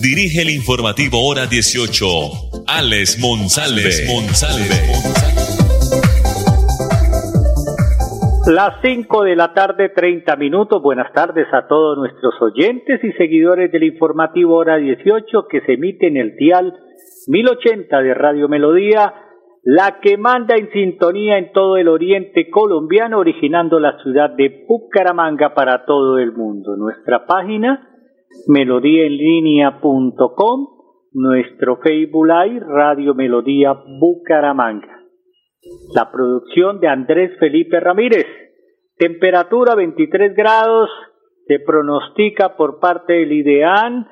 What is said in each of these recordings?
dirige el informativo Hora 18, Alex Monsalve. Las 5 de la tarde, 30 minutos. Buenas tardes a todos nuestros oyentes y seguidores del informativo Hora 18 que se emite en el dial 1080 de Radio Melodía, la que manda en sintonía en todo el oriente colombiano, originando la ciudad de Bucaramanga para todo el mundo. Nuestra página, melodíaenlínea.com, nuestro Facebook Live, Radio Melodía Bucaramanga. La producción de Andrés Felipe Ramírez. Temperatura 23 grados, se pronostica por parte del IDEAN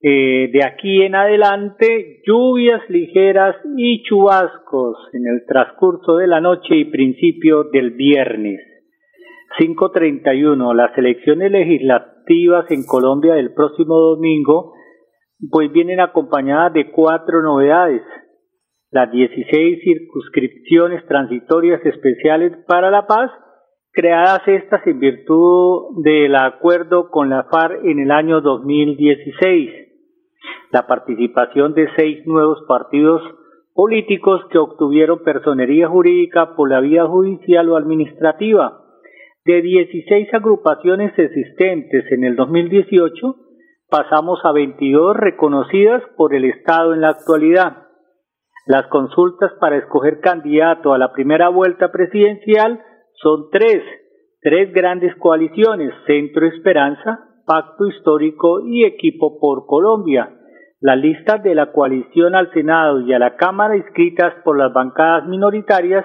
eh, de aquí en adelante lluvias ligeras y chubascos en el transcurso de la noche y principio del viernes. 531. Las elecciones legislativas en Colombia del próximo domingo pues vienen acompañadas de cuatro novedades. Las 16 circunscripciones transitorias especiales para la paz, creadas estas en virtud del acuerdo con la FARC en el año 2016 la participación de seis nuevos partidos políticos que obtuvieron personería jurídica por la vía judicial o administrativa. De 16 agrupaciones existentes en el 2018, pasamos a 22 reconocidas por el Estado en la actualidad. Las consultas para escoger candidato a la primera vuelta presidencial son tres, tres grandes coaliciones, Centro Esperanza, Pacto Histórico y Equipo por Colombia. Las listas de la coalición al Senado y a la Cámara inscritas por las bancadas minoritarias,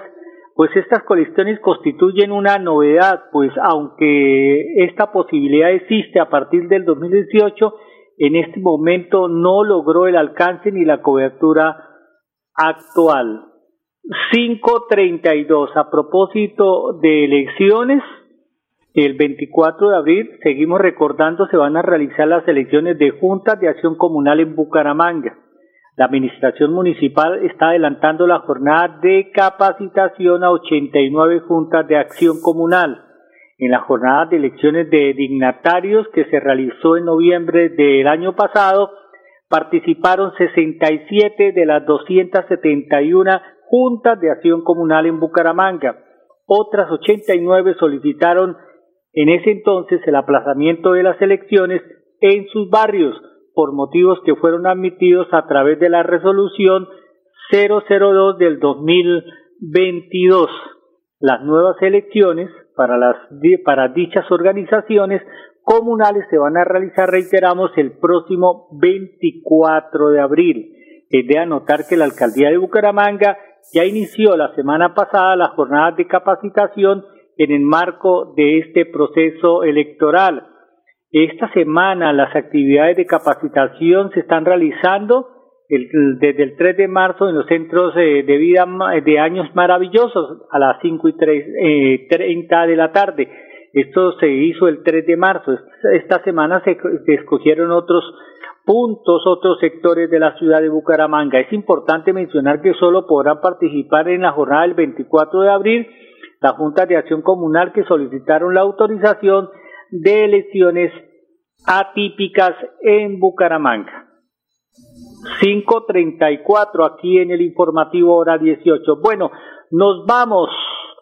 pues estas coaliciones constituyen una novedad, pues aunque esta posibilidad existe a partir del 2018, en este momento no logró el alcance ni la cobertura actual. 532. A propósito de elecciones, el 24 de abril, seguimos recordando, se van a realizar las elecciones de juntas de acción comunal en Bucaramanga. La administración municipal está adelantando la jornada de capacitación a 89 juntas de acción comunal. En la jornada de elecciones de dignatarios que se realizó en noviembre del año pasado, participaron 67 de las 271 juntas de acción comunal en Bucaramanga. Otras 89 solicitaron en ese entonces el aplazamiento de las elecciones en sus barrios por motivos que fueron admitidos a través de la resolución 002 del 2022. Las nuevas elecciones para, las, para dichas organizaciones comunales se van a realizar, reiteramos, el próximo 24 de abril. Es de anotar que la alcaldía de Bucaramanga ya inició la semana pasada las jornadas de capacitación en el marco de este proceso electoral. Esta semana las actividades de capacitación se están realizando desde el 3 de marzo en los centros de vida de años maravillosos a las 5 y 3, eh, 30 de la tarde. Esto se hizo el 3 de marzo. Esta semana se, se escogieron otros puntos, otros sectores de la ciudad de Bucaramanga. Es importante mencionar que solo podrán participar en la jornada del 24 de abril la Junta de Acción Comunal que solicitaron la autorización de elecciones atípicas en Bucaramanga. 534 aquí en el informativo hora 18. Bueno, nos vamos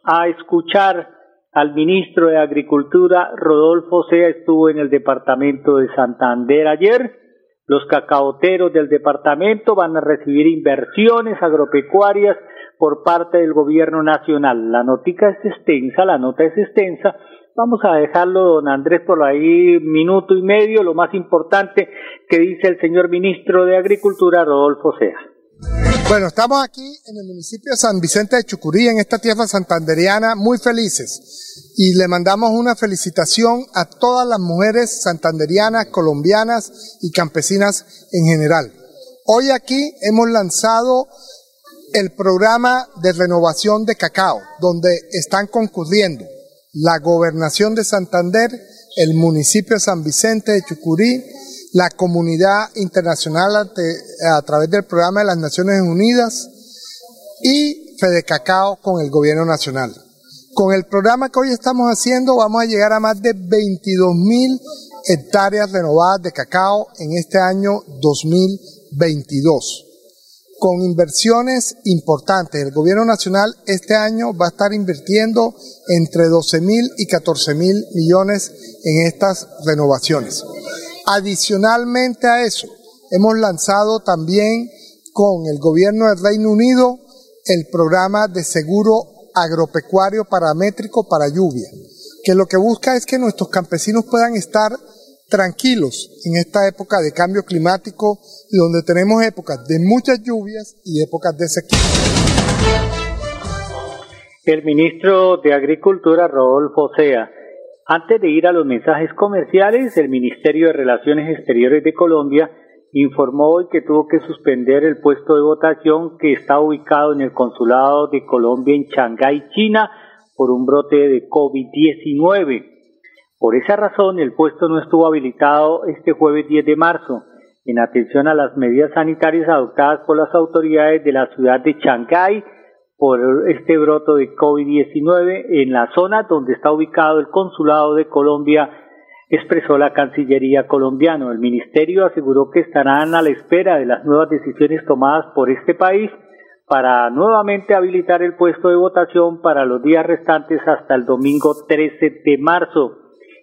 a escuchar al ministro de Agricultura, Rodolfo Sea, estuvo en el departamento de Santander ayer. Los cacaoteros del departamento van a recibir inversiones agropecuarias por parte del gobierno nacional. La notica es extensa, la nota es extensa. Vamos a dejarlo, don Andrés, por ahí minuto y medio, lo más importante que dice el señor ministro de Agricultura, Rodolfo Sea. Bueno, estamos aquí en el municipio de San Vicente de Chucurí, en esta tierra santanderiana, muy felices. Y le mandamos una felicitación a todas las mujeres santanderianas, colombianas y campesinas en general Hoy aquí hemos lanzado el programa de renovación de cacao, donde están concurriendo la gobernación de Santander, el municipio de San Vicente de Chucurí, la comunidad internacional a través del programa de las Naciones Unidas y Fede Cacao con el gobierno nacional. Con el programa que hoy estamos haciendo vamos a llegar a más de 22 mil hectáreas renovadas de cacao en este año 2022 con inversiones importantes. El gobierno nacional este año va a estar invirtiendo entre 12 mil y 14 mil millones en estas renovaciones. Adicionalmente a eso, hemos lanzado también con el gobierno del Reino Unido el programa de seguro agropecuario paramétrico para lluvia, que lo que busca es que nuestros campesinos puedan estar tranquilos en esta época de cambio climático donde tenemos épocas de muchas lluvias y épocas de sequía. El ministro de Agricultura, Rodolfo Sea. Antes de ir a los mensajes comerciales, el Ministerio de Relaciones Exteriores de Colombia informó hoy que tuvo que suspender el puesto de votación que está ubicado en el Consulado de Colombia en Shanghái, China, por un brote de COVID-19. Por esa razón, el puesto no estuvo habilitado este jueves 10 de marzo, en atención a las medidas sanitarias adoptadas por las autoridades de la ciudad de Shanghái por este broto de COVID-19 en la zona donde está ubicado el consulado de Colombia, expresó la Cancillería colombiana. El ministerio aseguró que estarán a la espera de las nuevas decisiones tomadas por este país para nuevamente habilitar el puesto de votación para los días restantes hasta el domingo 13 de marzo.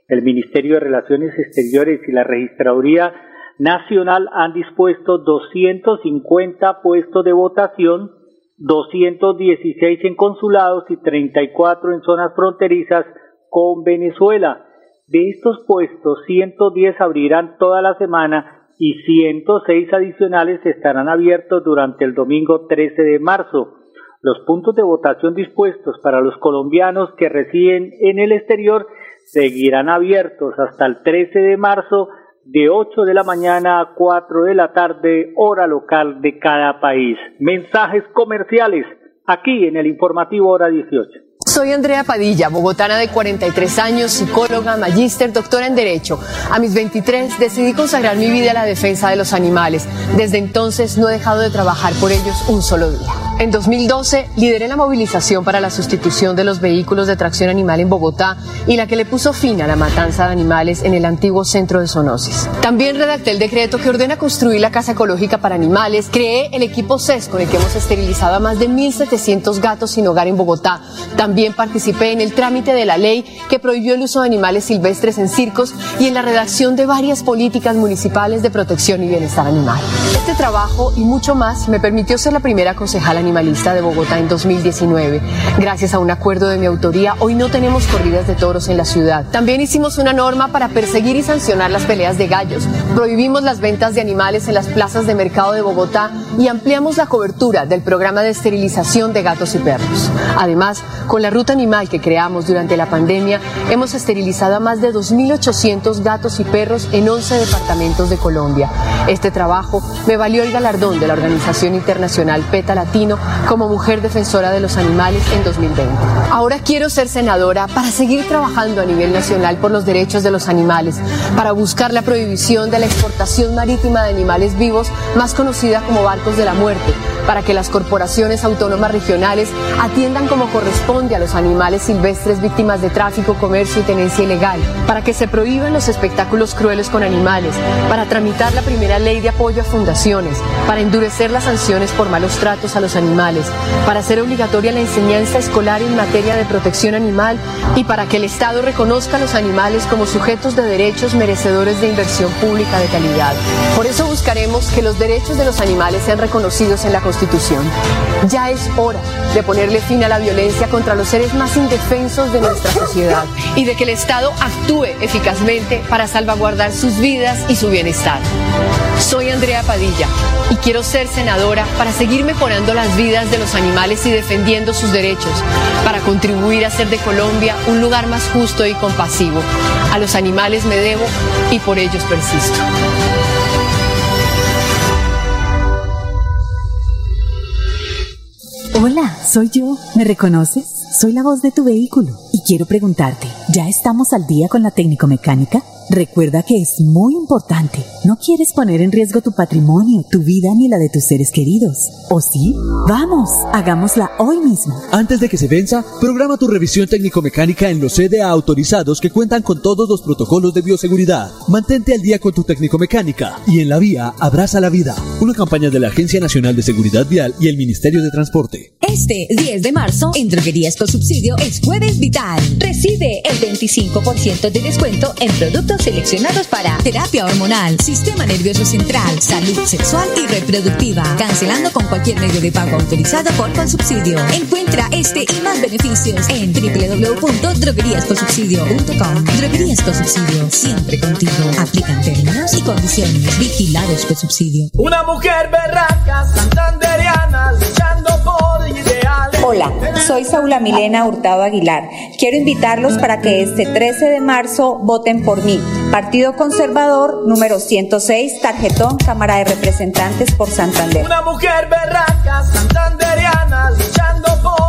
El Ministerio de Relaciones Exteriores y la Registraduría Nacional han dispuesto 250 puestos de votación, 216 en consulados y 34 en zonas fronterizas con Venezuela. De estos puestos, 110 abrirán toda la semana y 106 adicionales estarán abiertos durante el domingo 13 de marzo. Los puntos de votación dispuestos para los colombianos que residen en el exterior seguirán abiertos hasta el 13 de marzo de 8 de la mañana a 4 de la tarde, hora local de cada país. Mensajes comerciales aquí en el informativo hora 18. Soy Andrea Padilla, bogotana de 43 años, psicóloga, magíster, doctora en Derecho. A mis 23 decidí consagrar mi vida a la defensa de los animales. Desde entonces no he dejado de trabajar por ellos un solo día. En 2012 lideré la movilización para la sustitución de los vehículos de tracción animal en Bogotá y la que le puso fin a la matanza de animales en el antiguo centro de zoonosis. También redacté el decreto que ordena construir la casa ecológica para animales, creé el equipo CES con el que hemos esterilizado a más de 1.700 gatos sin hogar en Bogotá. También participé en el trámite de la ley que prohibió el uso de animales silvestres en circos y en la redacción de varias políticas municipales de protección y bienestar animal. Este trabajo y mucho más me permitió ser la primera concejala animalista de Bogotá en 2019. Gracias a un acuerdo de mi autoría, hoy no tenemos corridas de toros en la ciudad. También hicimos una norma para perseguir y sancionar las peleas de gallos. Prohibimos las ventas de animales en las plazas de mercado de Bogotá y ampliamos la cobertura del programa de esterilización de gatos y perros. Además, con la ruta animal que creamos durante la pandemia, hemos esterilizado a más de 2.800 gatos y perros en 11 departamentos de Colombia. Este trabajo me valió el galardón de la Organización Internacional PETA Latino como mujer defensora de los animales en 2020. Ahora quiero ser senadora para seguir trabajando a nivel nacional por los derechos de los animales, para buscar la prohibición de la exportación marítima de animales vivos, más conocida como barcos de la muerte, para que las corporaciones autónomas regionales atiendan como corresponde a los animales silvestres víctimas de tráfico, comercio y tenencia ilegal, para que se prohíban los espectáculos crueles con animales, para tramitar la primera ley de apoyo a fundaciones, para endurecer las sanciones por malos tratos a los animales, para hacer obligatoria la enseñanza escolar en materia de protección animal y para que el Estado reconozca a los animales como sujetos de derechos merecedores de inversión pública de calidad. Por eso buscaremos que los derechos de los animales sean reconocidos en la Constitución. Ya es hora de ponerle fin a la violencia contra los seres más indefensos de nuestra sociedad y de que el Estado actúe eficazmente para salvaguardar sus vidas y su bienestar. Soy Andrea Padilla y quiero ser senadora para seguir mejorando las vidas de los animales y defendiendo sus derechos para contribuir a hacer de Colombia un lugar más justo y compasivo. A los animales me debo y por ellos persisto. Hola, soy yo. ¿Me reconoces? Soy la voz de tu vehículo y quiero preguntarte, ¿ya estamos al día con la técnico mecánica? Recuerda que es muy importante. No quieres poner en riesgo tu patrimonio, tu vida ni la de tus seres queridos. ¿O sí? Vamos, hagámosla hoy mismo. Antes de que se venza, programa tu revisión técnico-mecánica en los CDA autorizados que cuentan con todos los protocolos de bioseguridad. Mantente al día con tu técnico-mecánica y en la vía abraza la vida. Una campaña de la Agencia Nacional de Seguridad Vial y el Ministerio de Transporte. Este 10 de marzo, en Droguerías con Subsidio es Jueves Vital. Recibe el 25% de descuento en productos seleccionados para terapia hormonal, sistema nervioso central, salud sexual y reproductiva, cancelando con cualquier medio de pago autorizado por Consubsidio. Encuentra este y más beneficios en www.drogueríasconsubsidio.com. Droguerías con Subsidio, siempre contigo. Aplican términos y condiciones. Vigilados por subsidio. Una mujer berraca, santanderiana, luchando por ideales. Hola, soy Saula Milena Hurtado Aguilar. Quiero invitarlos para que este 13 de marzo voten por mí. Partido Conservador, número 106, tarjetón, Cámara de Representantes por Santander. Una mujer berraca, santanderiana, luchando por.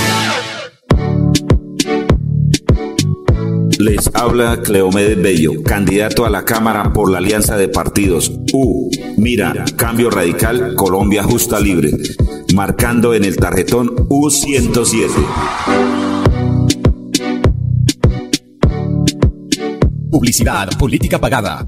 Les habla Cleomedes Bello, candidato a la Cámara por la Alianza de Partidos. U. Mira, Cambio Radical, Colombia Justa Libre. Marcando en el tarjetón U107. Publicidad, política pagada.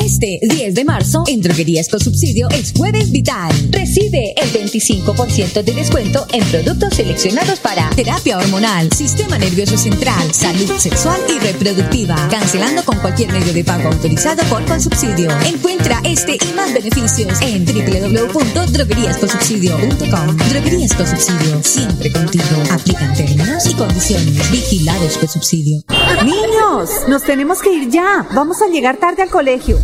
Este 10 de marzo, en Droguerías con Subsidio es Jueves Vital. Recibe el 25% de descuento en productos seleccionados para terapia hormonal, sistema nervioso central, salud sexual y reproductiva, cancelando con cualquier medio de pago autorizado por Consubsidio. Encuentra este y más beneficios en www.drogueríasconsubsidio.com. Droguerías con Subsidio, siempre contigo. Aplican términos y condiciones. Vigilados por Subsidio. Niños, nos tenemos que ir ya. Vamos a llegar tarde al colegio.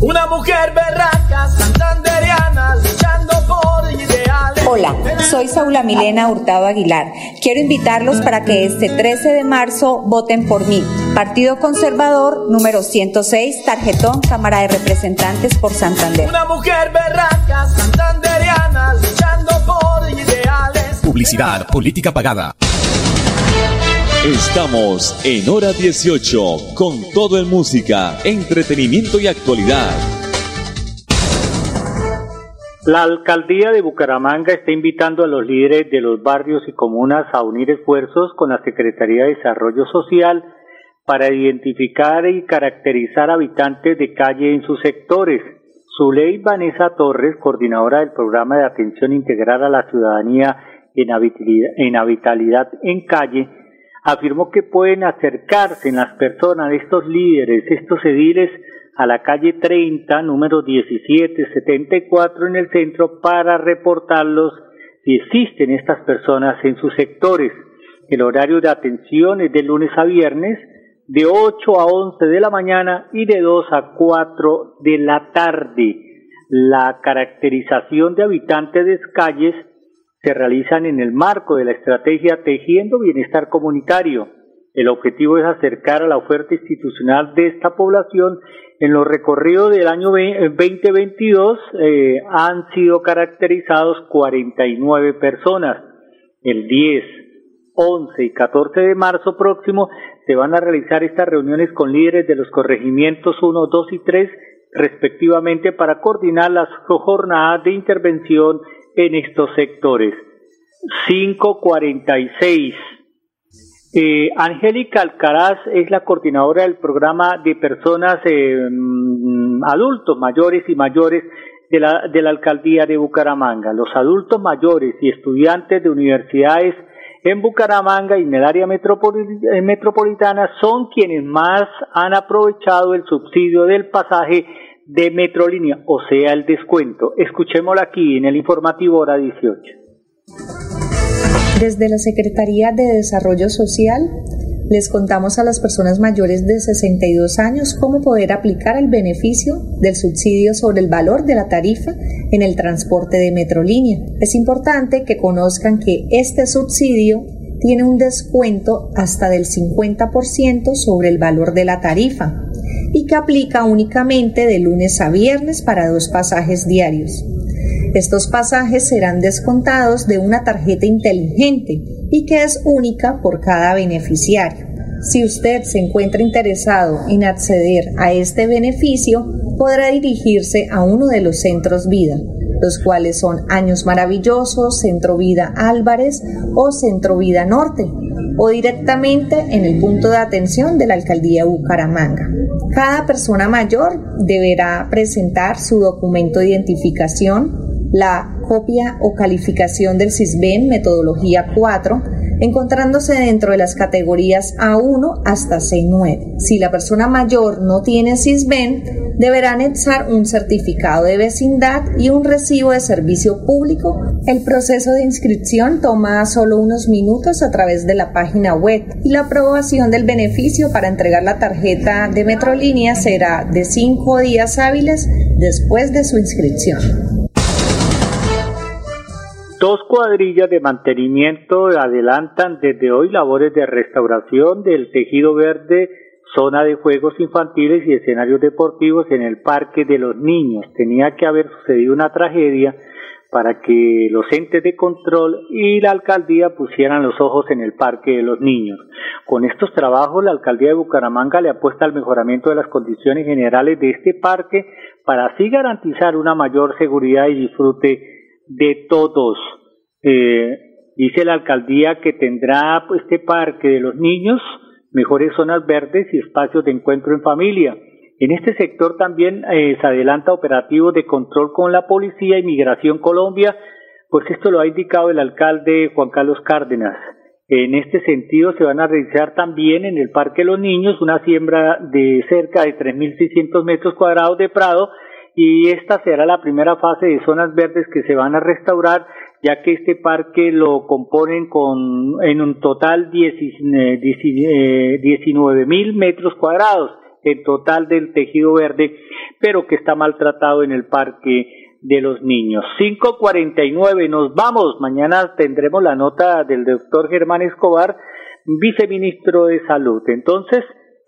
Una mujer berraca, santanderiana, luchando por ideales. Hola, soy Saula Milena Hurtado Aguilar. Quiero invitarlos para que este 13 de marzo voten por mí. Partido Conservador, número 106, tarjetón, Cámara de Representantes por Santander. Una mujer berraca, santanderiana, luchando por ideales. Publicidad, política pagada. Estamos en hora 18 con todo en música, entretenimiento y actualidad. La alcaldía de Bucaramanga está invitando a los líderes de los barrios y comunas a unir esfuerzos con la Secretaría de Desarrollo Social para identificar y caracterizar habitantes de calle en sus sectores. Zuley Vanessa Torres, coordinadora del programa de atención integral a la ciudadanía en habitabilidad, en en calle, afirmó que pueden acercarse las personas, estos líderes, estos ediles, a la calle 30, número 1774 en el centro para reportarlos si existen estas personas en sus sectores. El horario de atención es de lunes a viernes, de 8 a 11 de la mañana y de 2 a 4 de la tarde. La caracterización de habitantes de calles se realizan en el marco de la estrategia Tejiendo Bienestar Comunitario. El objetivo es acercar a la oferta institucional de esta población. En los recorridos del año 2022 eh, han sido caracterizados 49 personas. El 10, 11 y 14 de marzo próximo se van a realizar estas reuniones con líderes de los corregimientos 1, 2 y 3 respectivamente para coordinar las jornadas de intervención en estos sectores. 546. Eh, Angélica Alcaraz es la coordinadora del programa de personas eh, mm, adultos mayores y mayores de la, de la alcaldía de Bucaramanga. Los adultos mayores y estudiantes de universidades en Bucaramanga y en el área eh, metropolitana son quienes más han aprovechado el subsidio del pasaje de Metrolínea, o sea, el descuento. Escuchémoslo aquí en el informativo hora 18. Desde la Secretaría de Desarrollo Social les contamos a las personas mayores de 62 años cómo poder aplicar el beneficio del subsidio sobre el valor de la tarifa en el transporte de Metrolínea. Es importante que conozcan que este subsidio tiene un descuento hasta del 50% sobre el valor de la tarifa y que aplica únicamente de lunes a viernes para dos pasajes diarios. Estos pasajes serán descontados de una tarjeta inteligente y que es única por cada beneficiario. Si usted se encuentra interesado en acceder a este beneficio, podrá dirigirse a uno de los centros vida, los cuales son Años Maravillosos, Centro Vida Álvarez o Centro Vida Norte, o directamente en el punto de atención de la Alcaldía Bucaramanga. Cada persona mayor deberá presentar su documento de identificación, la copia o calificación del CISBEN metodología 4, encontrándose dentro de las categorías A1 hasta C9. Si la persona mayor no tiene CISBEN, deberá anexar un certificado de vecindad y un recibo de servicio público. El proceso de inscripción toma solo unos minutos a través de la página web y la aprobación del beneficio para entregar la tarjeta de Metrolínea será de cinco días hábiles después de su inscripción. Dos cuadrillas de mantenimiento adelantan desde hoy labores de restauración del tejido verde, zona de juegos infantiles y escenarios deportivos en el Parque de los Niños. Tenía que haber sucedido una tragedia para que los entes de control y la alcaldía pusieran los ojos en el Parque de los Niños. Con estos trabajos, la alcaldía de Bucaramanga le apuesta al mejoramiento de las condiciones generales de este parque para así garantizar una mayor seguridad y disfrute de todos. Eh, dice la alcaldía que tendrá pues, este parque de los niños mejores zonas verdes y espacios de encuentro en familia. En este sector también eh, se adelanta operativos de control con la policía y Migración Colombia, pues esto lo ha indicado el alcalde Juan Carlos Cárdenas. En este sentido se van a realizar también en el Parque de los Niños una siembra de cerca de 3.600 metros cuadrados de prado y esta será la primera fase de zonas verdes que se van a restaurar ya que este parque lo componen con en un total 19 eh, mil metros cuadrados en total del tejido verde, pero que está maltratado en el parque de los niños. 549, nos vamos. Mañana tendremos la nota del doctor Germán Escobar, viceministro de Salud. Entonces,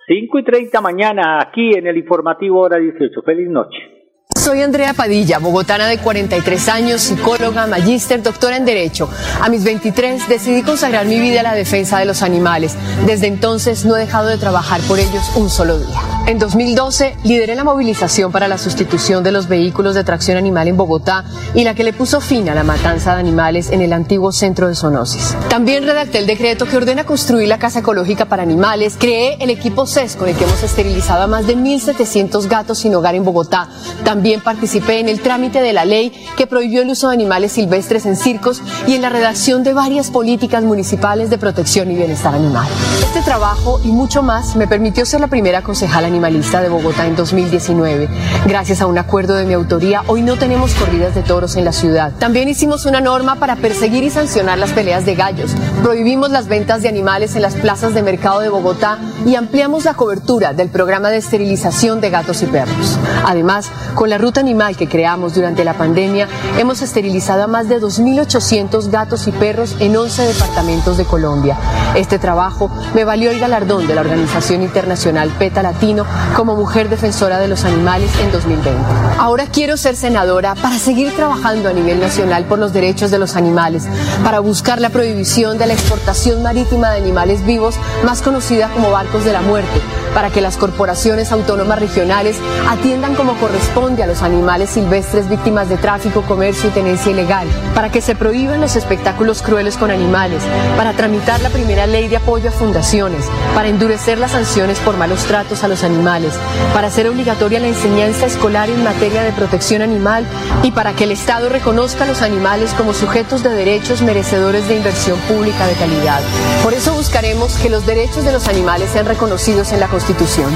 5 y 30 mañana aquí en el informativo hora 18. Feliz noche. Soy Andrea Padilla, bogotana de 43 años, psicóloga, magíster, doctora en Derecho. A mis 23 decidí consagrar mi vida a la defensa de los animales. Desde entonces no he dejado de trabajar por ellos un solo día. En 2012 lideré la movilización para la sustitución de los vehículos de tracción animal en Bogotá y la que le puso fin a la matanza de animales en el antiguo centro de zoonosis. También redacté el decreto que ordena construir la casa ecológica para animales, creé el equipo CES con que hemos esterilizado a más de 1.700 gatos sin hogar en Bogotá. También participé en el trámite de la ley que prohibió el uso de animales silvestres en circos y en la redacción de varias políticas municipales de protección y bienestar animal. Este trabajo y mucho más me permitió ser la primera concejala animalista de Bogotá en 2019. Gracias a un acuerdo de mi autoría, hoy no tenemos corridas de toros en la ciudad. También hicimos una norma para perseguir y sancionar las peleas de gallos. Prohibimos las ventas de animales en las plazas de mercado de Bogotá y ampliamos la cobertura del programa de esterilización de gatos y perros. Además, con la ruta animal que creamos durante la pandemia, hemos esterilizado a más de 2.800 gatos y perros en 11 departamentos de Colombia. Este trabajo me valió el galardón de la Organización Internacional PETA Latino como mujer defensora de los animales en 2020. Ahora quiero ser senadora para seguir trabajando a nivel nacional por los derechos de los animales, para buscar la prohibición de la exportación marítima de animales vivos, más conocida como barcos de la muerte, para que las corporaciones autónomas regionales atiendan como corresponde a los animales silvestres víctimas de tráfico, comercio y tenencia ilegal, para que se prohíban los espectáculos crueles con animales, para tramitar la primera ley de apoyo a fundaciones, para endurecer las sanciones por malos tratos a los animales, para hacer obligatoria la enseñanza escolar en materia de protección animal y para que el Estado reconozca a los animales como sujetos de derechos merecedores de inversión pública de calidad. Por eso buscaremos que los derechos de los animales sean reconocidos en la Constitución.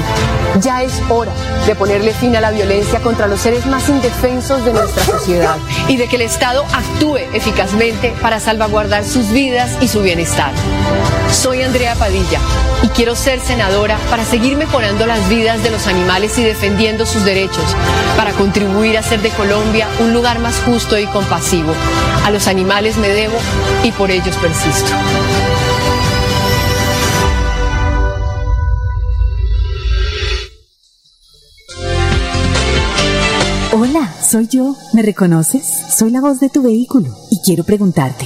Ya es hora de ponerle fin a la violencia contra los seres más indefensos de nuestra sociedad y de que el Estado actúe eficazmente para salvaguardar sus vidas y su bienestar. Soy Andrea Padilla y quiero ser senadora para seguir mejorando las vidas de los animales y defendiendo sus derechos, para contribuir a hacer de Colombia un lugar más justo y compasivo. A los animales me debo y por ellos persisto. Soy yo. ¿Me reconoces? Soy la voz de tu vehículo y quiero preguntarte,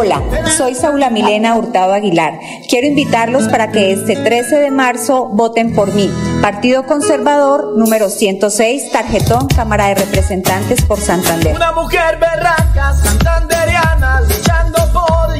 Hola, soy Saula Milena Hurtado Aguilar. Quiero invitarlos para que este 13 de marzo voten por mí. Partido Conservador, número 106, tarjetón, Cámara de Representantes por Santander. Una mujer berraca, santanderiana, luchando por.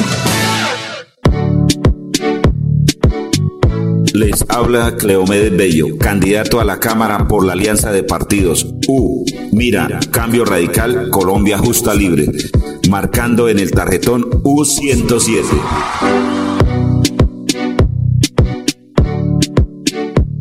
Les habla Cleomedes Bello, candidato a la Cámara por la Alianza de Partidos. U. Mira, Cambio Radical, Colombia Justa Libre. Marcando en el tarjetón U107.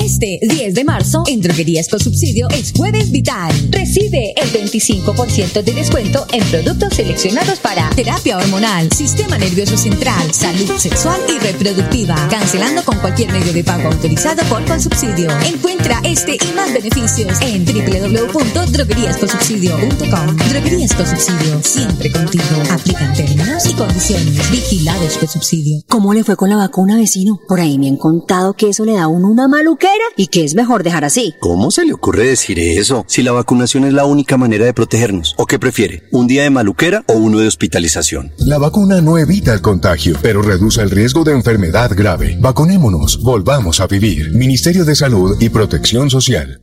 Este 10 de marzo, en Droguerías con Subsidio es Jueves Vital. Recibe el 25% de descuento en productos seleccionados para terapia hormonal, sistema nervioso central, salud sexual y reproductiva. Cancelando con cualquier medio de pago autorizado por Consubsidio. Encuentra este y más beneficios en www.drogueríasconsubsidio.com. Droguerías con Subsidio, siempre contigo. Aplican términos y condiciones. Vigilados con subsidio. ¿Cómo le fue con la vacuna, vecino? Por ahí me han contado que eso le da a uno una maluquera y que es mejor dejar así. ¿Cómo se le ocurre decir eso? Si la vacunación es la única manera de protegernos. ¿O qué prefiere? ¿Un día de maluquera o uno de hospitalización? La vacuna no evita el contagio, pero reduce el riesgo de enfermedad grave. Vacunémonos, volvamos a vivir. Ministerio de Salud y Protección Social.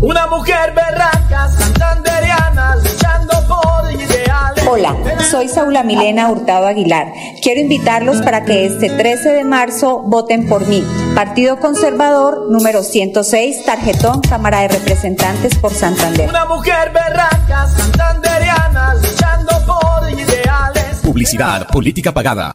Una mujer berraca, santanderiana, luchando por ideales. Hola, soy Saula Milena Hurtado Aguilar. Quiero invitarlos para que este 13 de marzo voten por mí. Partido Conservador número 106, tarjetón Cámara de Representantes por Santander. Una mujer berraca, santanderiana, luchando por ideales. Publicidad, política pagada.